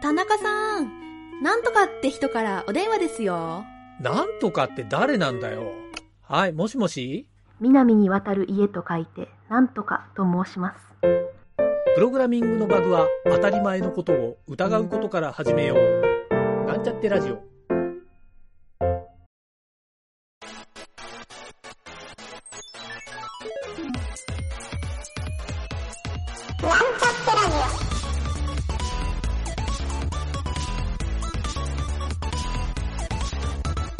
田中さん、なんとかって人からお電話ですよ。なんとかって誰なんだよ。はい、もしもし？南に渡る家と書いて、なんとかと申します。プログラミングのバグは当たり前のことを疑うことから始めよう。なんちゃってラジオ。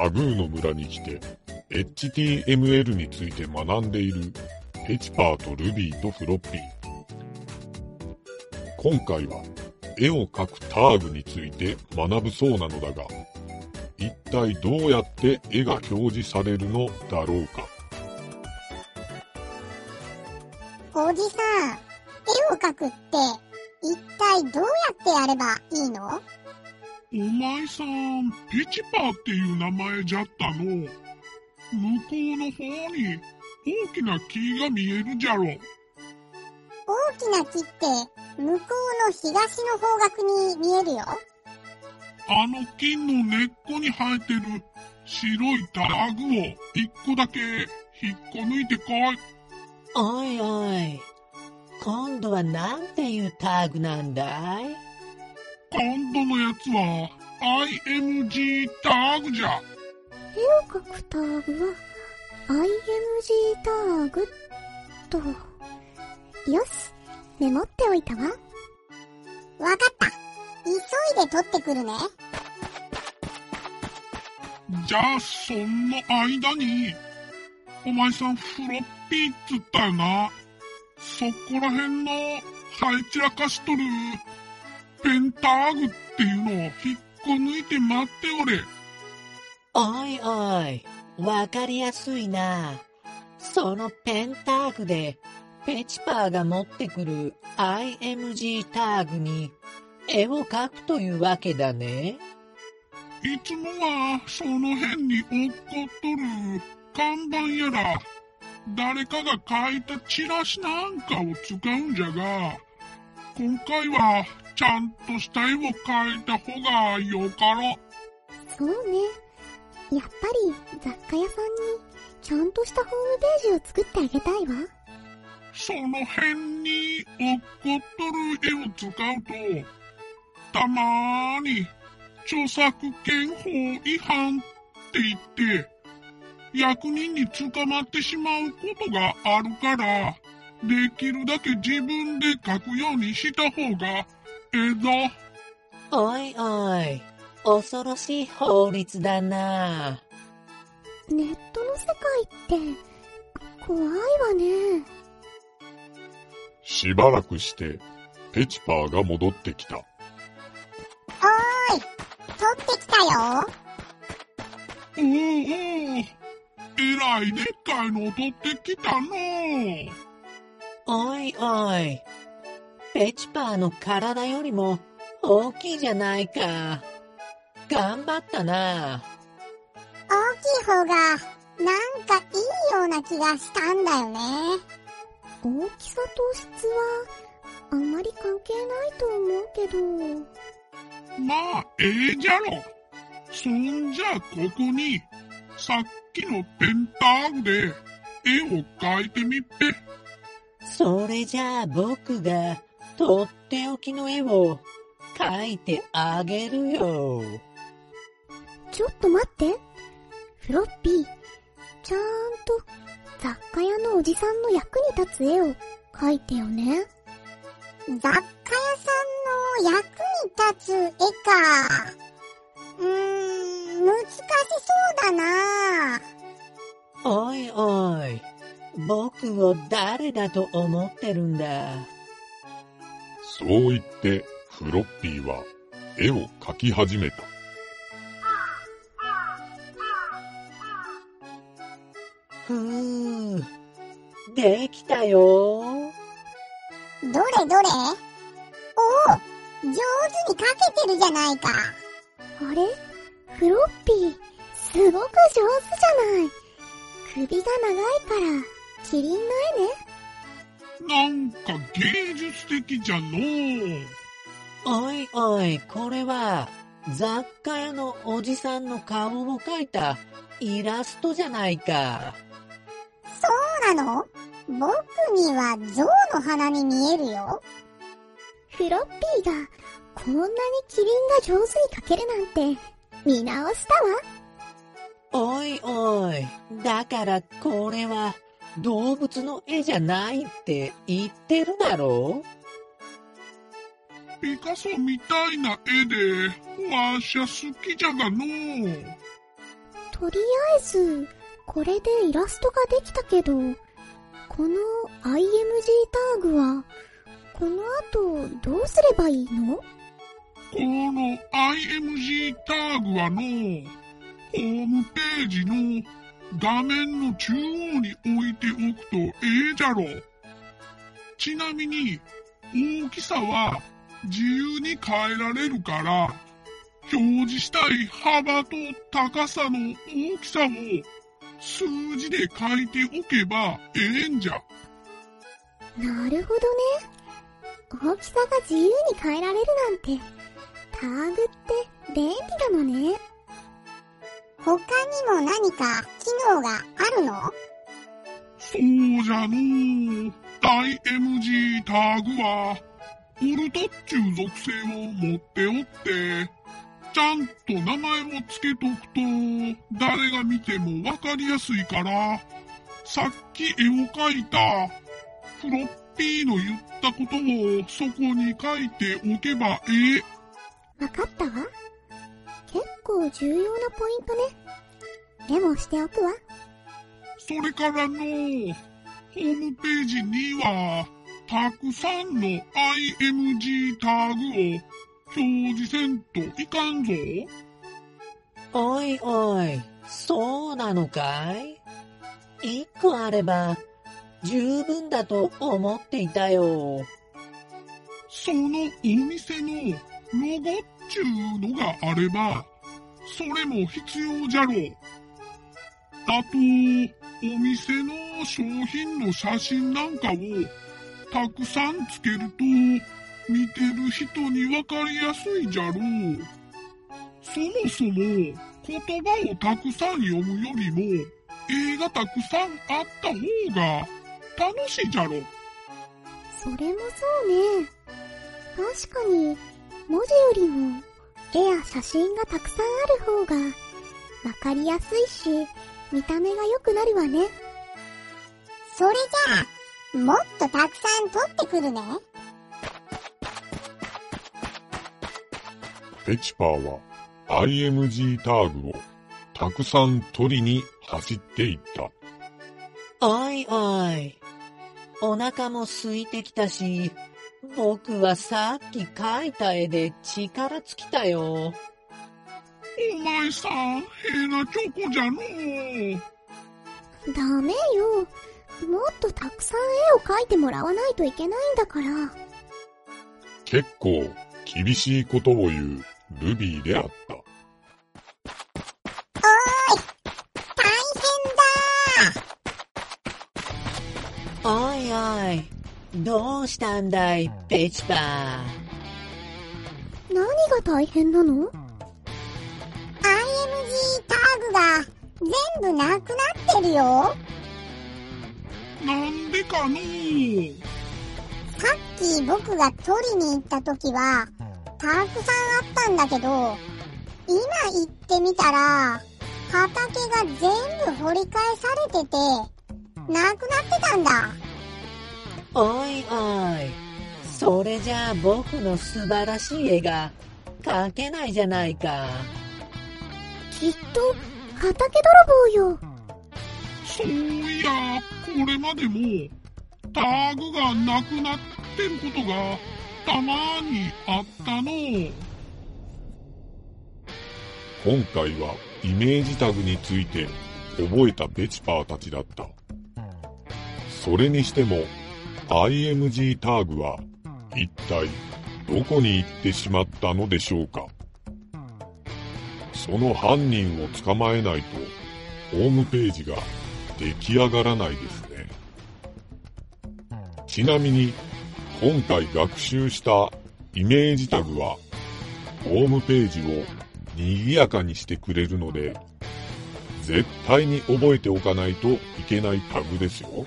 タグーの村に来て HTML について学んでいるペチパーとルビーとフロッピー。今回は絵を描くターグについて学ぶそうなのだが、一体どうやって絵が表示されるのだろうか。おじさん、絵を描くって、一体どうやってやればいいの？お前さん、ペチパーっていう名前じゃったの。向こうの方に大きな木が見えるじゃろ。大きな木って、向こうの東の方角に見えるよ。あの木の根っこに生えてる白いタグを一個だけ引っこ抜いてこい。おいおい。今度はなんていうタグなんだい？今度のやつは IMG タグじゃ。絵を描くタグは IMG タグと。よし、メモっておいたわ。わかった。急いで取ってくるね。じゃあ、その間に、お前さんフロッピーっつったよな。そこら辺の生え散らかしとるペンタグっていうのを引っこ抜いて待っておれ。おいおい、わかりやすいな。そのペンタグで、ペチパーが持ってくる IMG タグに絵を描くというわけだね。いつもはその辺に落っこっとる看板やら、誰かが書いたチラシなんかを使うんじゃが、今回はちゃんとした絵を描いた方がよかろ。そうね。やっぱり雑貨屋さんにちゃんとしたホームページを作ってあげたいわ。その辺に落っこっとる絵を使うと、たまーに著作権法違反って言って、役人に捕まってしまうことがあるから、できるだけ自分で書くようにした方がええぞ。おいおい、恐ろしい法律だな。ネットの世界って怖いわね。しばらくして、ペチパーが戻ってきた。おーい、取ってきたよ。おおおお、えらいでっかいのを取ってきたのう。おいおい、ペチパーの体よりも大きいじゃないか。頑張ったな。大きい方が、なんかいいような気がしたんだよね。大きさと質はあんまり関係ないと思うけど。まあ、ええじゃろ。そんじゃ、ここに、さっきのペンタグで、絵を描いてみっぺ。それじゃあ僕が、とっておきの絵を、描いてあげるよ。ちょっと待って。フロッピー、ちゃんと雑貨屋のおじさんの役に立つ絵を描いてよね。雑貨屋さんの役に立つ絵か。うーん、難しそうだな。おいおい、僕を誰だと思ってるんだ？そう言って、フロッピーは絵を描き始めた。ふぅ、できたよ。どれどれ？おお上手に描けてるじゃないか。あれ？フロッピー、すごく上手じゃない。首が長いから、キリンの絵ね。なんか芸術的じゃのう。おいおい、これは、雑貨屋のおじさんの顔を描いたイラストじゃないか。そうなの？僕には象の鼻に見えるよ。フロッピーが、こんなにキリンが上手に描けるなんて、見直したわ。おいおい、だからこれは動物の絵じゃないって言ってるだろピカソみたいな絵で、わしゃ好きじゃがのう。とりあえず、これでイラストができたけど、この IMG タグは、この後どうすればいいの？この IMG タグはの、ホームページの画面の中央に置いておくとええじゃろ。ちなみに、大きさは自由に変えられるから、表示したい幅と高さの大きさを数字で書いておけばええんじゃ。なるほどね。大きさが自由に変えられるなんて、タグって便利なのね。他にも何か機能があるの？そうじゃのう。IMG タグは、オルトっちゅう属性を持っておって、ちゃんと名前も付けとくと、誰が見てもわかりやすいから、さっき絵を描いた、フロッピーの言ったことをそこに書いておけばええ。わかったわ。結構重要なポイントね。メモしておくわ。それからの、ホームページには、たくさんの IMG タグを表示せんといかんぞ。おいおい、そうなのかい？一個あれば十分だと思っていたよ。そのお店のロゴっちゅうのがあれば、それも必要じゃろう。あと、お店の商品の写真なんかをたくさんつけると、見てる人にわかりやすいじゃろう。そもそも言葉をたくさん読むよりも、絵がたくさんあった方が楽しいじゃろ。それもそうね。確かに、文字よりも、絵や写真がたくさんある方が、わかりやすいし、見た目が良くなるわね。それじゃあ、もっとたくさん撮ってくるね。ペチパーは IMG タグをたくさん取りに走っていった。おいおい、お腹も空いてきたし、僕はさっき描いた絵で力尽きたよ。お前さん、変なチョコじゃのう。ダメよ。もっとたくさん絵を描いてもらわないといけないんだから。結構厳しいことを言うルビーであった。大変だおいおい、どうしたんだい、ペチパー。何が大変なの？IMG タグが全部なくなってるよ。なんでかのう。さっき僕が取りに行った時は、たくさんあったんだけど、今行ってみたら、畑が全部掘り返されてて、なくなってたんだ。おいおい、それじゃあ僕の素晴らしい絵が描けないじゃないか。きっと、畑泥棒よ。そういや、これまでも、タグがなくなってることがたまにあったのう。今回はイメージタグについて覚えたベチパーたちだった。それにしても IMG ターグは一体どこに行ってしまったのでしょうか？その犯人を捕まえないとホームページが出来上がらないですね。ちなみに今回学習したイメージタグはホームページを賑やかにしてくれるので絶対に覚えておかないといけないタグですよ。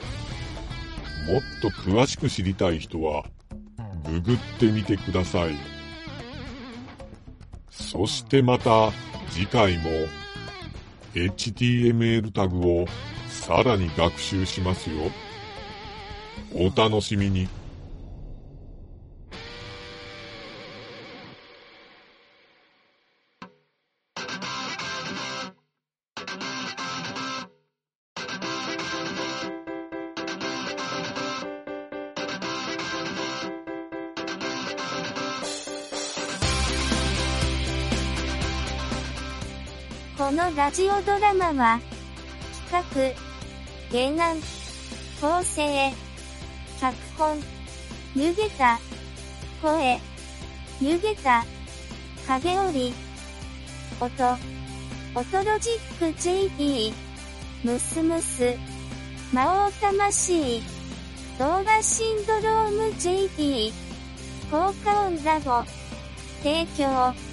もっと詳しく知りたい人はググってみてください。そしてまた次回も HTML タグをさらに学習しますよ。お楽しみに。ラジオドラマは、企画、原案、構成、脚本、湯げた、声、湯げた、影織、音、音ロジック JP、ムスムス、魔王魂、動画シンドローム JP、効果音ラボ、提供、